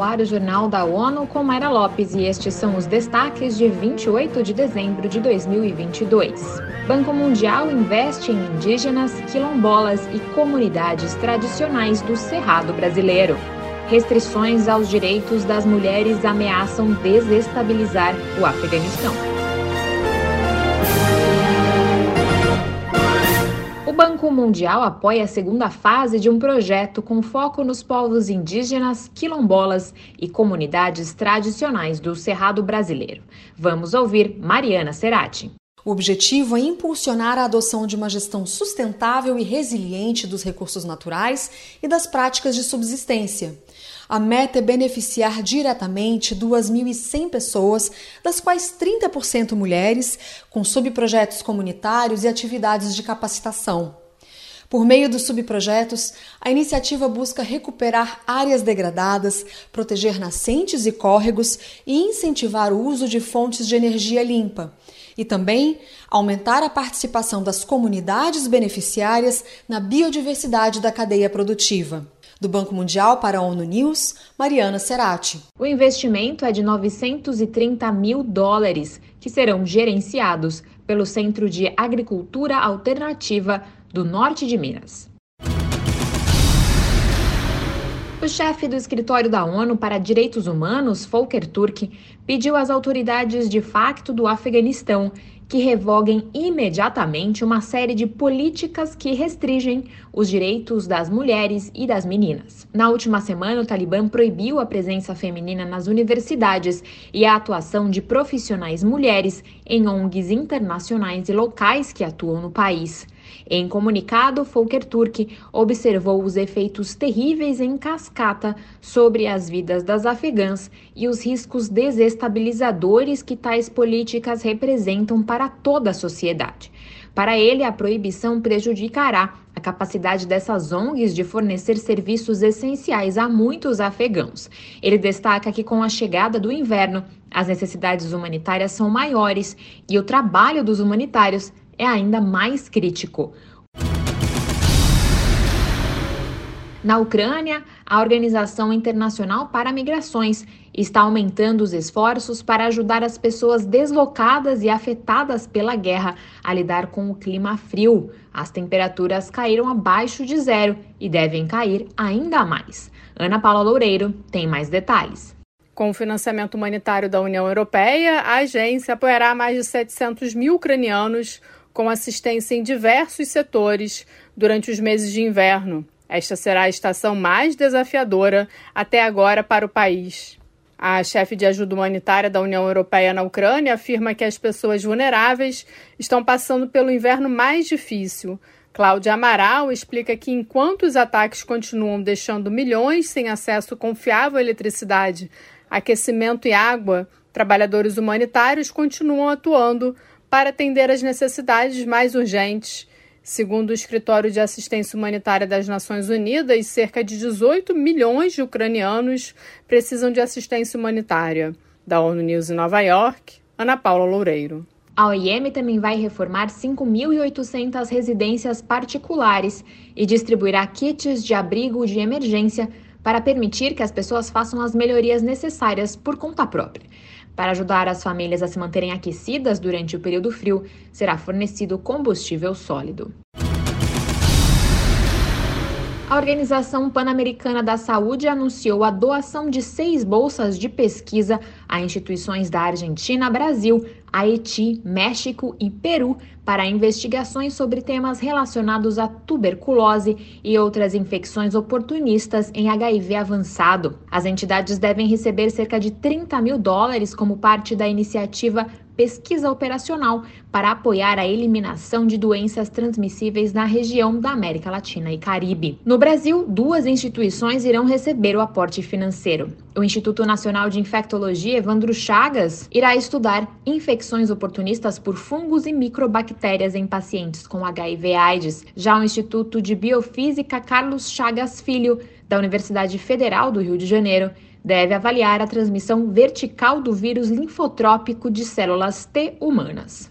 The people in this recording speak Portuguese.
no ar o Jornal da ONU com Mayra Lopes e estes são os destaques de 28 de dezembro de 2022. Banco Mundial investe em indígenas, quilombolas e comunidades tradicionais do Cerrado brasileiro. Restrições aos direitos das mulheres ameaçam desestabilizar o Afeganistão. Banco Mundial apoia a segunda fase de um projeto com foco nos povos indígenas, quilombolas e comunidades tradicionais do Cerrado brasileiro. Vamos ouvir Mariana Serati. O objetivo é impulsionar a adoção de uma gestão sustentável e resiliente dos recursos naturais e das práticas de subsistência. A meta é beneficiar diretamente 2.100 pessoas, das quais 30% mulheres, com subprojetos comunitários e atividades de capacitação. Por meio dos subprojetos, a iniciativa busca recuperar áreas degradadas, proteger nascentes e córregos e incentivar o uso de fontes de energia limpa. E também aumentar a participação das comunidades beneficiárias na biodiversidade da cadeia produtiva. Do Banco Mundial para a ONU News, Mariana Serati. O investimento é de 930 mil dólares, que serão gerenciados pelo Centro de Agricultura Alternativa do norte de Minas. Chefe do escritório da ONU para Direitos Humanos, Volker Turk, pediu às autoridades de facto do Afeganistão que revoguem imediatamente uma série de políticas que restringem os direitos das mulheres e das meninas. Na última semana, o Talibã proibiu a presença feminina nas universidades e a atuação de profissionais mulheres em ONGs internacionais e locais que atuam no país. Em comunicado, Volker Turk observou os efeitos terríveis em cascata sobre as vidas das afegãs e os riscos desestabilizadores que tais políticas representam para toda a sociedade. Para ele, a proibição prejudicará a capacidade dessas ONGs de fornecer serviços essenciais a muitos afegãos. Ele destaca que, com a chegada do inverno, as necessidades humanitárias são maiores e o trabalho dos humanitários é ainda mais crítico. Na Ucrânia, a Organização Internacional para Migrações está aumentando os esforços para ajudar as pessoas deslocadas e afetadas pela guerra a lidar com o clima frio. As temperaturas caíram abaixo de zero e devem cair ainda mais. Ana Paula Loureiro tem mais detalhes. Com o financiamento humanitário da União Europeia, a agência apoiará mais de 700 mil ucranianos com assistência em diversos setores durante os meses de inverno. Esta será a estação mais desafiadora até agora para o país. A chefe de ajuda humanitária da União Europeia na Ucrânia afirma que as pessoas vulneráveis estão passando pelo inverno mais difícil. Cláudia Amaral explica que enquanto os ataques continuam deixando milhões sem acesso confiável à eletricidade, aquecimento e água, trabalhadores humanitários continuam atuando para atender às necessidades mais urgentes. Segundo o Escritório de Assistência Humanitária das Nações Unidas, cerca de 18 milhões de ucranianos precisam de assistência humanitária. Da ONU News em Nova York, Ana Paula Loureiro. A OIM também vai reformar 5.800 residências particulares e distribuirá kits de abrigo de emergência para permitir que as pessoas façam as melhorias necessárias por conta própria. Para ajudar as famílias a se manterem aquecidas durante o período frio, será fornecido combustível sólido. A Organização Pan-Americana da Saúde anunciou a doação de seis bolsas de pesquisa a instituições da Argentina, Brasil, Haiti, México e Peru para investigações sobre temas relacionados à tuberculose e outras infecções oportunistas em HIV avançado. As entidades devem receber cerca de 30 mil dólares como parte da iniciativa pesquisa operacional para apoiar a eliminação de doenças transmissíveis na região da América Latina e Caribe. No Brasil, duas instituições irão receber o aporte financeiro. O Instituto Nacional de Infectologia Evandro Chagas irá estudar infecções oportunistas por fungos e microbactérias em pacientes com HIV/AIDS. Já o Instituto de Biofísica Carlos Chagas Filho, da Universidade Federal do Rio de Janeiro, deve avaliar a transmissão vertical do vírus linfotrópico de células T humanas.